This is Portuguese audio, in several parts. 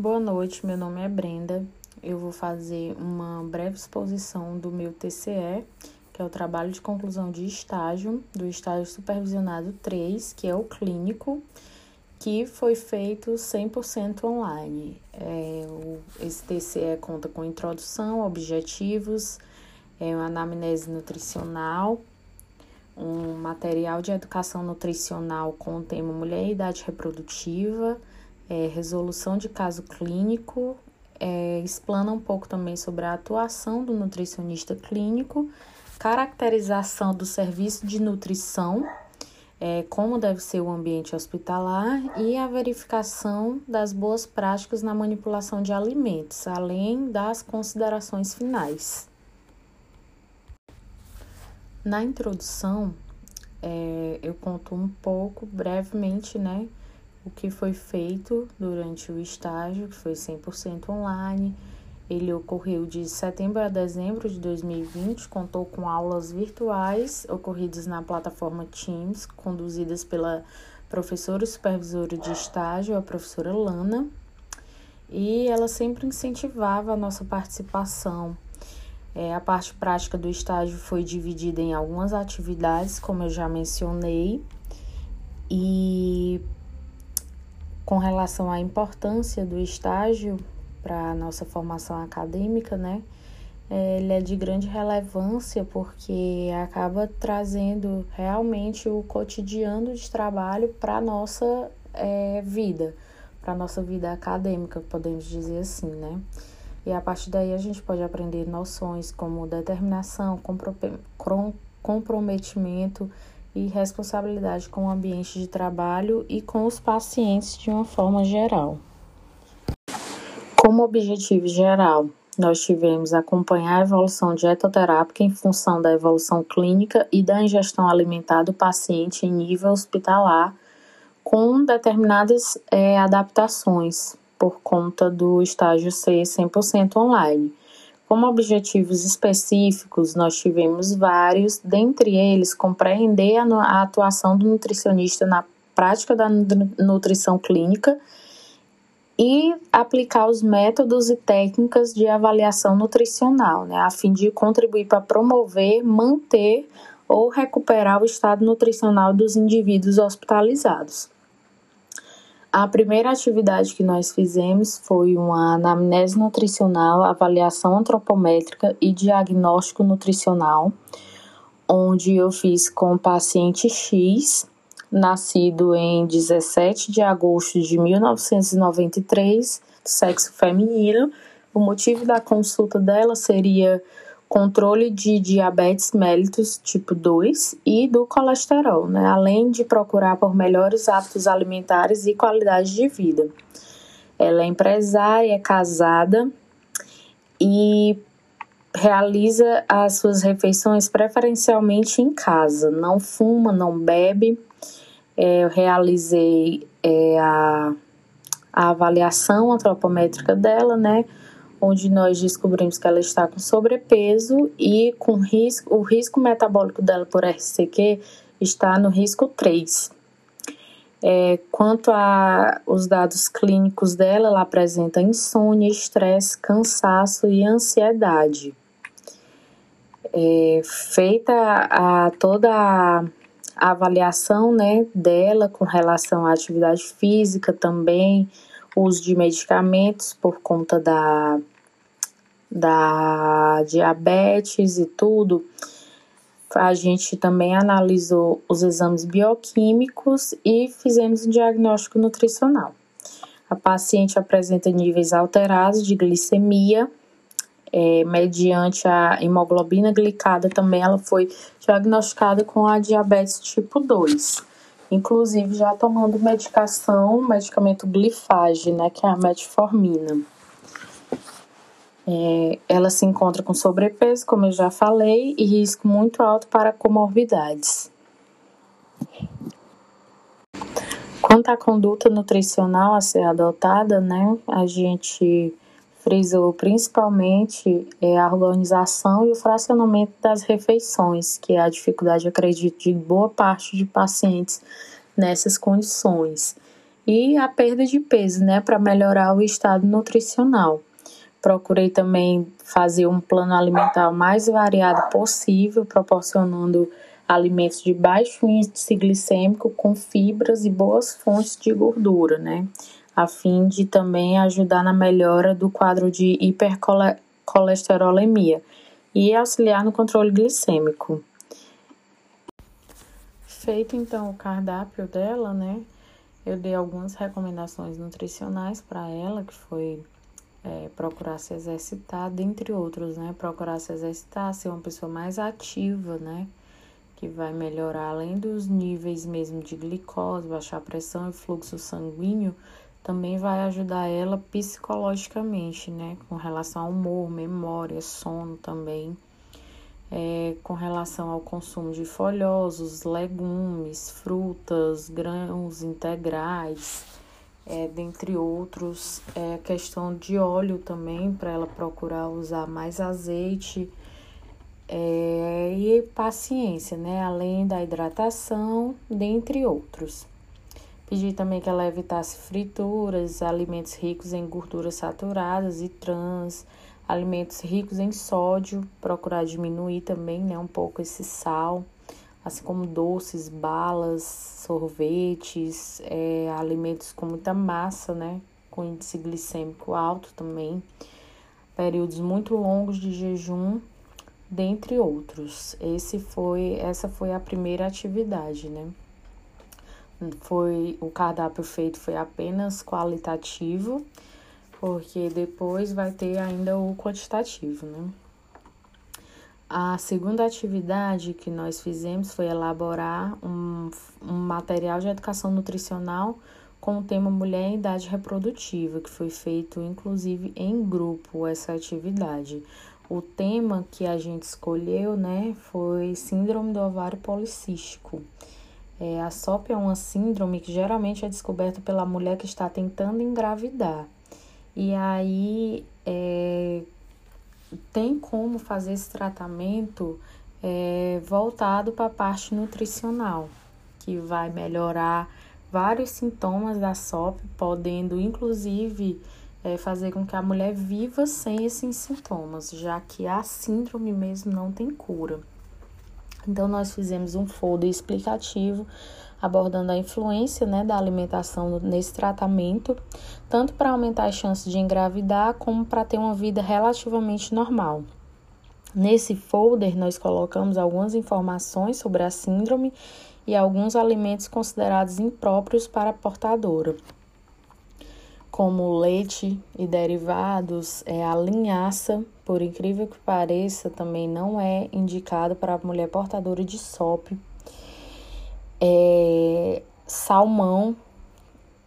Boa noite, meu nome é Brenda. Eu vou fazer uma breve exposição do meu TCE, que é o trabalho de conclusão de estágio, do estágio supervisionado 3, que é o clínico, que foi feito 100% online. É, o, esse TCE conta com introdução, objetivos, é uma anamnese nutricional, um material de educação nutricional com o tema mulher e idade reprodutiva, é, resolução de caso clínico, é, explana um pouco também sobre a atuação do nutricionista clínico, caracterização do serviço de nutrição, é, como deve ser o ambiente hospitalar e a verificação das boas práticas na manipulação de alimentos, além das considerações finais. Na introdução, é, eu conto um pouco, brevemente, né, o que foi feito durante o estágio, que foi 100% online. Ele ocorreu de setembro a dezembro de 2020, contou com aulas virtuais ocorridas na plataforma Teams, conduzidas pela professora supervisora de estágio, a professora Lana, e ela sempre incentivava a nossa participação. É, a parte prática do estágio foi dividida em algumas atividades, como eu já mencionei, e com relação à importância do estágio para a nossa formação acadêmica, né? É, ele é de grande relevância porque acaba trazendo realmente o cotidiano de trabalho para a nossa é, vida, para a nossa vida acadêmica, podemos dizer assim, né? E a partir daí a gente pode aprender noções como determinação, comprometimento e responsabilidade com o ambiente de trabalho e com os pacientes de uma forma geral. Como objetivo geral, nós tivemos acompanhar a evolução dietoterápica em função da evolução clínica e da ingestão alimentar do paciente em nível hospitalar, com determinadas é, adaptações por conta do estágio ser 100% online. Como objetivos específicos, nós tivemos vários, dentre eles, compreender a atuação do nutricionista na prática da nutrição clínica e aplicar os métodos e técnicas de avaliação nutricional, né, a fim de contribuir para promover, manter ou recuperar o estado nutricional dos indivíduos hospitalizados. A primeira atividade que nós fizemos foi uma anamnese nutricional, avaliação antropométrica e diagnóstico nutricional, onde eu fiz com o paciente X, nascido em 17 de agosto de 1993, sexo feminino. O motivo da consulta dela seria controle de diabetes mellitus tipo 2 e do colesterol, né? além de procurar por melhores hábitos alimentares e qualidade de vida. Ela é empresária, é casada e realiza as suas refeições preferencialmente em casa, não fuma, não bebe. É, eu realizei é, a, a avaliação antropométrica dela, né? Onde nós descobrimos que ela está com sobrepeso e com risco, o risco metabólico dela por RCQ está no risco 3. É, quanto aos dados clínicos dela, ela apresenta insônia, estresse, cansaço e ansiedade. É, feita a, toda a avaliação né, dela com relação à atividade física também, uso de medicamentos por conta da, da diabetes e tudo, a gente também analisou os exames bioquímicos e fizemos um diagnóstico nutricional. A paciente apresenta níveis alterados de glicemia, é, mediante a hemoglobina glicada também ela foi diagnosticada com a diabetes tipo 2 inclusive já tomando medicação, medicamento glifage, né, que é a metformina. É, ela se encontra com sobrepeso, como eu já falei, e risco muito alto para comorbidades. Quanto à conduta nutricional a ser adotada, né, a gente frisou principalmente é, a organização e o fracionamento das refeições, que é a dificuldade, acredito, de boa parte de pacientes nessas condições. e a perda de peso, né, para melhorar o estado nutricional. Procurei também fazer um plano alimentar mais variado possível, proporcionando alimentos de baixo índice glicêmico com fibras e boas fontes de gordura, né? A fim de também ajudar na melhora do quadro de hipercolesterolemia e auxiliar no controle glicêmico. Feito então o cardápio dela, né? Eu dei algumas recomendações nutricionais para ela, que foi é, procurar se exercitar, dentre outros, né? Procurar se exercitar, ser uma pessoa mais ativa, né? Que vai melhorar, além dos níveis mesmo de glicose, baixar a pressão e fluxo sanguíneo, também vai ajudar ela psicologicamente, né? Com relação ao humor, memória, sono também é, com relação ao consumo de folhosos, legumes, frutas, grãos integrais, é, dentre outros. É, questão de óleo também, para ela procurar usar mais azeite. É, e paciência, né? Além da hidratação, dentre outros. Pedi também que ela evitasse frituras, alimentos ricos em gorduras saturadas e trans, alimentos ricos em sódio, procurar diminuir também, né, um pouco esse sal, assim como doces, balas, sorvetes, é, alimentos com muita massa, né, com índice glicêmico alto também, períodos muito longos de jejum, dentre outros. Esse foi, essa foi a primeira atividade, né? Foi o cardápio feito foi apenas qualitativo porque depois vai ter ainda o quantitativo, né? A segunda atividade que nós fizemos foi elaborar um, um material de educação nutricional com o tema Mulher em Idade Reprodutiva, que foi feito inclusive em grupo essa atividade. O tema que a gente escolheu, né, foi Síndrome do Ovário Policístico. É, a SOP é uma síndrome que geralmente é descoberta pela mulher que está tentando engravidar. E aí é, tem como fazer esse tratamento é, voltado para a parte nutricional, que vai melhorar vários sintomas da SOP, podendo inclusive é, fazer com que a mulher viva sem esses sintomas, já que a síndrome mesmo não tem cura. Então, nós fizemos um folder explicativo abordando a influência né, da alimentação nesse tratamento, tanto para aumentar as chances de engravidar, como para ter uma vida relativamente normal. Nesse folder, nós colocamos algumas informações sobre a síndrome e alguns alimentos considerados impróprios para a portadora, como leite e derivados, é, a linhaça, por incrível que pareça, também não é indicado para a mulher portadora de SOP é, salmão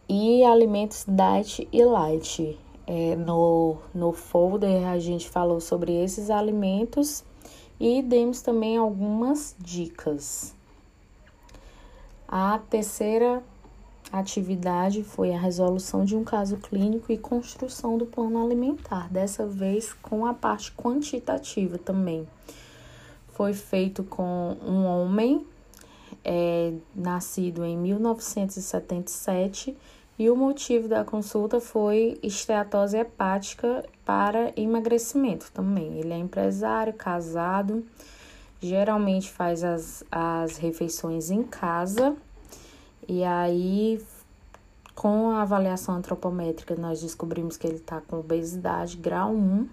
e alimentos diet e light. É, no, no folder a gente falou sobre esses alimentos e demos também algumas dicas. A terceira atividade foi a resolução de um caso clínico e construção do plano alimentar, dessa vez com a parte quantitativa também. Foi feito com um homem é nascido em 1977 e o motivo da consulta foi esteatose hepática para emagrecimento também. Ele é empresário, casado, geralmente faz as, as refeições em casa e aí com a avaliação antropométrica nós descobrimos que ele está com obesidade grau 1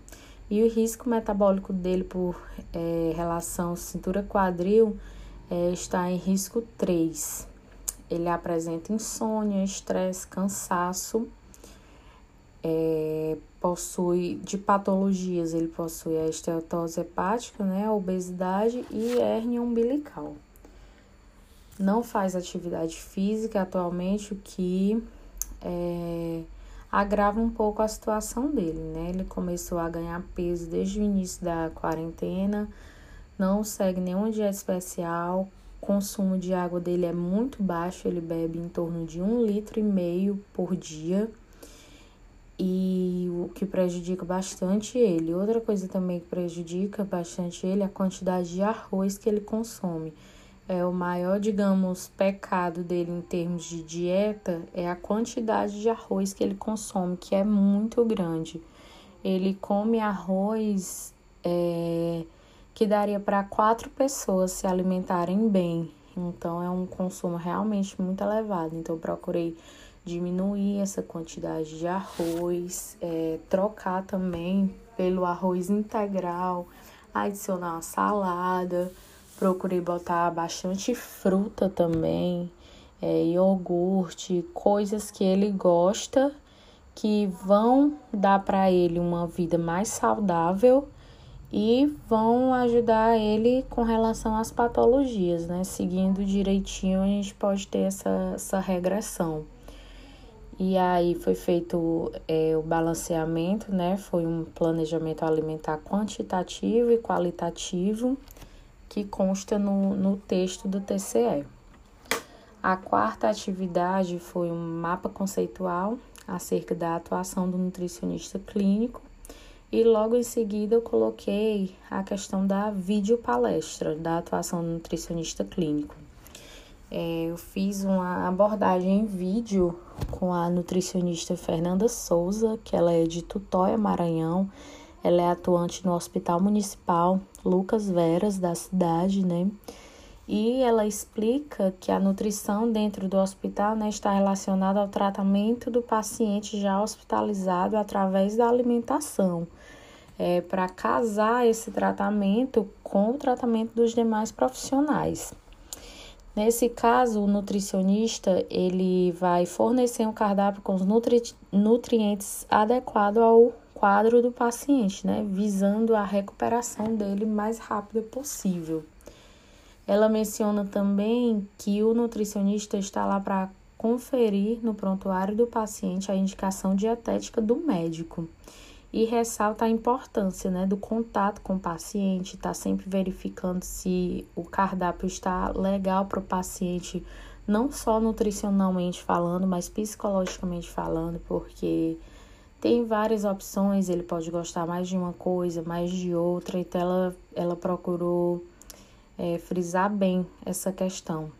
e o risco metabólico dele por é, relação cintura-quadril é, está em risco 3. Ele apresenta insônia, estresse, cansaço, é, possui de patologias, ele possui a esteatose hepática, né, a obesidade e hérnia umbilical. Não faz atividade física atualmente, o que é, agrava um pouco a situação dele, né? Ele começou a ganhar peso desde o início da quarentena, não segue nenhuma dieta especial, o consumo de água dele é muito baixo, ele bebe em torno de um litro e meio por dia e o que prejudica bastante ele. Outra coisa também que prejudica bastante ele é a quantidade de arroz que ele consome. é o maior, digamos, pecado dele em termos de dieta é a quantidade de arroz que ele consome, que é muito grande. Ele come arroz é, que daria para quatro pessoas se alimentarem bem. Então é um consumo realmente muito elevado. Então procurei diminuir essa quantidade de arroz, é, trocar também pelo arroz integral, adicionar uma salada Procurei botar bastante fruta também, é, iogurte, coisas que ele gosta que vão dar para ele uma vida mais saudável e vão ajudar ele com relação às patologias, né? Seguindo direitinho, a gente pode ter essa, essa regressão. E aí foi feito é, o balanceamento, né? Foi um planejamento alimentar quantitativo e qualitativo que consta no, no texto do TCE. A quarta atividade foi um mapa conceitual acerca da atuação do nutricionista clínico e logo em seguida eu coloquei a questão da videopalestra da atuação do nutricionista clínico. É, eu fiz uma abordagem em vídeo com a nutricionista Fernanda Souza, que ela é de Tutóia, Maranhão. Ela é atuante no Hospital Municipal Lucas Veras, da cidade, né? E ela explica que a nutrição dentro do hospital né, está relacionada ao tratamento do paciente já hospitalizado através da alimentação, é, para casar esse tratamento com o tratamento dos demais profissionais. Nesse caso, o nutricionista ele vai fornecer um cardápio com os nutri nutrientes adequados ao quadro do paciente, né, visando a recuperação dele mais rápida possível. Ela menciona também que o nutricionista está lá para conferir no prontuário do paciente a indicação dietética do médico e ressalta a importância né, do contato com o paciente, está sempre verificando se o cardápio está legal para o paciente, não só nutricionalmente falando, mas psicologicamente falando, porque tem várias opções, ele pode gostar mais de uma coisa, mais de outra, então ela, ela procurou é, frisar bem essa questão.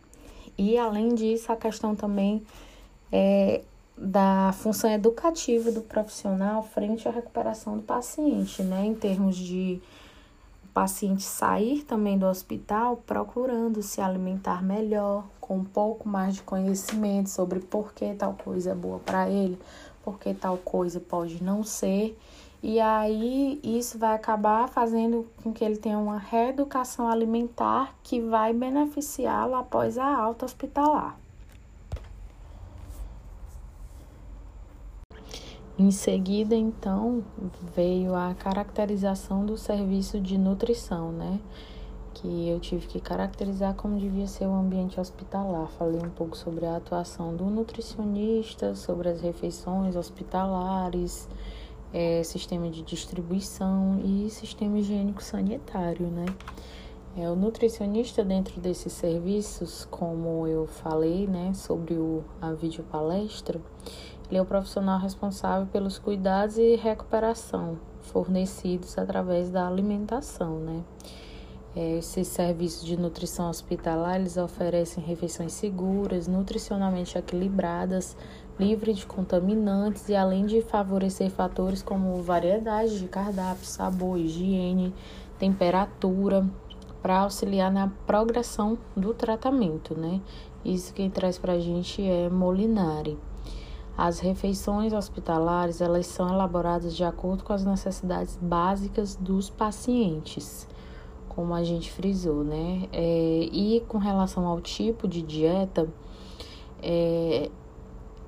E além disso, a questão também é da função educativa do profissional frente à recuperação do paciente, né? Em termos de o paciente sair também do hospital procurando se alimentar melhor, com um pouco mais de conhecimento sobre por que tal coisa é boa para ele, porque tal coisa pode não ser. E aí isso vai acabar fazendo com que ele tenha uma reeducação alimentar que vai beneficiá-lo após a alta hospitalar. Em seguida, então, veio a caracterização do serviço de nutrição, né? que eu tive que caracterizar como devia ser o ambiente hospitalar. Falei um pouco sobre a atuação do nutricionista, sobre as refeições hospitalares, é, sistema de distribuição e sistema higiênico sanitário, né? É, o nutricionista dentro desses serviços, como eu falei, né, sobre o, a videopalestra, ele é o profissional responsável pelos cuidados e recuperação fornecidos através da alimentação, né? É, esses serviços de nutrição hospitalar, eles oferecem refeições seguras, nutricionalmente equilibradas, livres de contaminantes e além de favorecer fatores como variedade de cardápio, sabor, higiene, temperatura, para auxiliar na progressão do tratamento, né? Isso quem traz para a gente é Molinari. As refeições hospitalares, elas são elaboradas de acordo com as necessidades básicas dos pacientes como a gente frisou, né? É, e com relação ao tipo de dieta, é,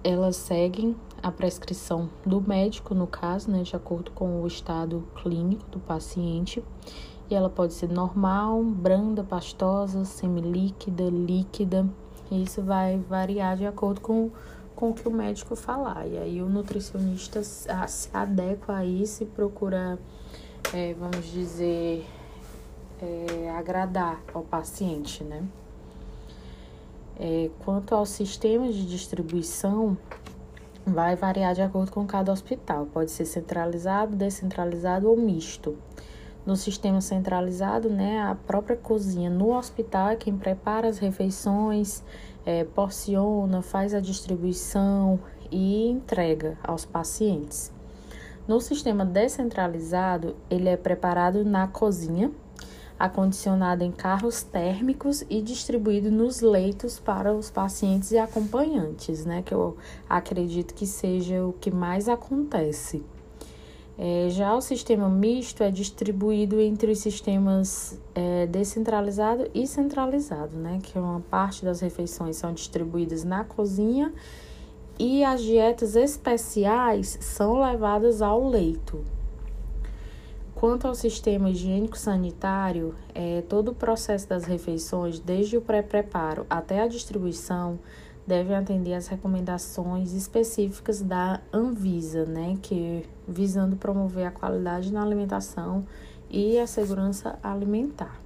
elas seguem a prescrição do médico, no caso, né, de acordo com o estado clínico do paciente. E ela pode ser normal, branda, pastosa, semilíquida, líquida. Isso vai variar de acordo com, com o que o médico falar. E aí o nutricionista se adequa a isso e procura, é, vamos dizer, é, agradar ao paciente, né? É, quanto ao sistema de distribuição, vai variar de acordo com cada hospital. Pode ser centralizado, descentralizado ou misto. No sistema centralizado, né, a própria cozinha no hospital é quem prepara as refeições, é, porciona, faz a distribuição e entrega aos pacientes. No sistema descentralizado, ele é preparado na cozinha, acondicionado em carros térmicos e distribuído nos leitos para os pacientes e acompanhantes, né? Que eu acredito que seja o que mais acontece. É, já o sistema misto é distribuído entre os sistemas é, descentralizado e centralizado, né? Que uma parte das refeições são distribuídas na cozinha e as dietas especiais são levadas ao leito. Quanto ao sistema higiênico-sanitário, é, todo o processo das refeições, desde o pré-preparo até a distribuição, deve atender às recomendações específicas da Anvisa, né, que visando promover a qualidade na alimentação e a segurança alimentar.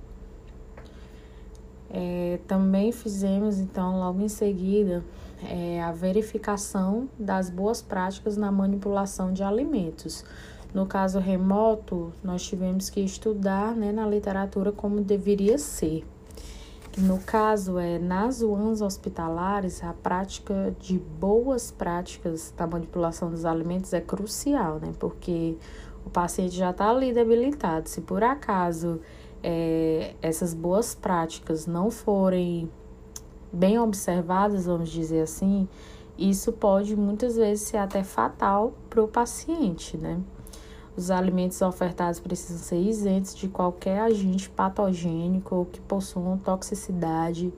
É, também fizemos, então, logo em seguida, é, a verificação das boas práticas na manipulação de alimentos. No caso remoto, nós tivemos que estudar né, na literatura como deveria ser. No caso, é, nas UANs hospitalares, a prática de boas práticas da manipulação dos alimentos é crucial, né? Porque o paciente já está ali debilitado. Se por acaso é, essas boas práticas não forem bem observadas, vamos dizer assim, isso pode muitas vezes ser até fatal para o paciente, né? Os alimentos ofertados precisam ser isentos de qualquer agente patogênico ou que possuam toxicidade.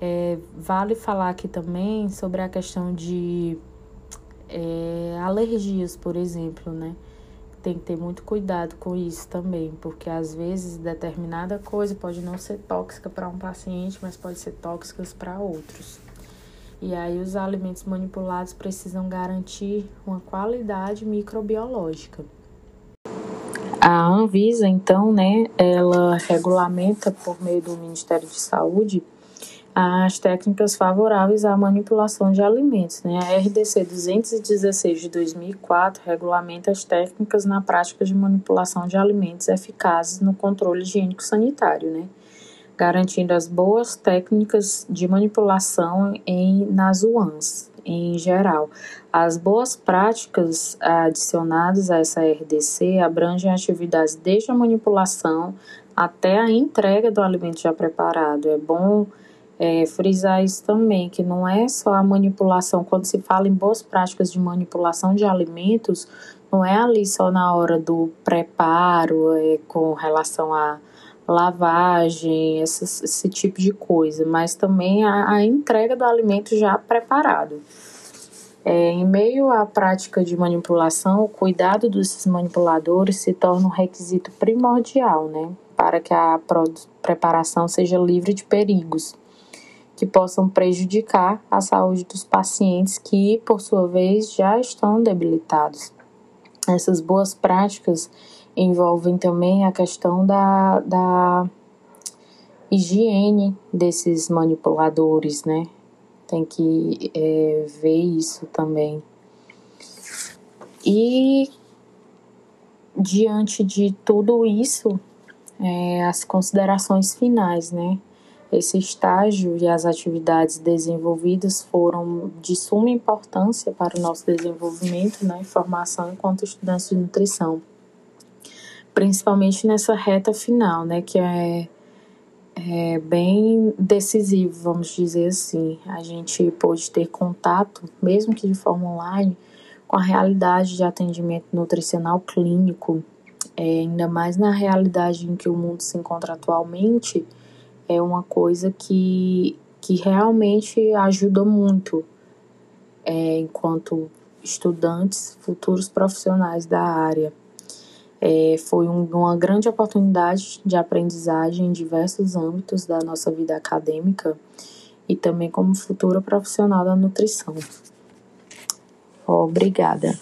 É, vale falar aqui também sobre a questão de é, alergias, por exemplo, né? Tem que ter muito cuidado com isso também, porque às vezes determinada coisa pode não ser tóxica para um paciente, mas pode ser tóxica para outros. E aí os alimentos manipulados precisam garantir uma qualidade microbiológica. A Anvisa, então, né, ela regulamenta por meio do Ministério de Saúde as técnicas favoráveis à manipulação de alimentos. Né? A RDC 216 de 2004 regulamenta as técnicas na prática de manipulação de alimentos eficazes no controle higiênico sanitário, né? garantindo as boas técnicas de manipulação em, nas UANs em geral. As boas práticas adicionadas a essa RDC abrangem atividades desde a manipulação até a entrega do alimento já preparado. É bom é, frisar isso também, que não é só a manipulação, quando se fala em boas práticas de manipulação de alimentos, não é ali só na hora do preparo, é, com relação a lavagem, esse, esse tipo de coisa, mas também a, a entrega do alimento já preparado. É, em meio à prática de manipulação, o cuidado desses manipuladores se torna um requisito primordial, né, para que a preparação seja livre de perigos que possam prejudicar a saúde dos pacientes que, por sua vez, já estão debilitados. Essas boas práticas envolvem também a questão da, da higiene desses manipuladores, né? Tem que é, ver isso também. E diante de tudo isso, é, as considerações finais, né? Esse estágio e as atividades desenvolvidas foram de suma importância para o nosso desenvolvimento né, formação enquanto estudantes de nutrição principalmente nessa reta final, né, que é, é bem decisivo, vamos dizer assim. A gente pôde ter contato, mesmo que de forma online, com a realidade de atendimento nutricional clínico, é, ainda mais na realidade em que o mundo se encontra atualmente, é uma coisa que, que realmente ajuda muito é, enquanto estudantes, futuros profissionais da área. É, foi um, uma grande oportunidade de aprendizagem em diversos âmbitos da nossa vida acadêmica e também como futura profissional da nutrição. Obrigada.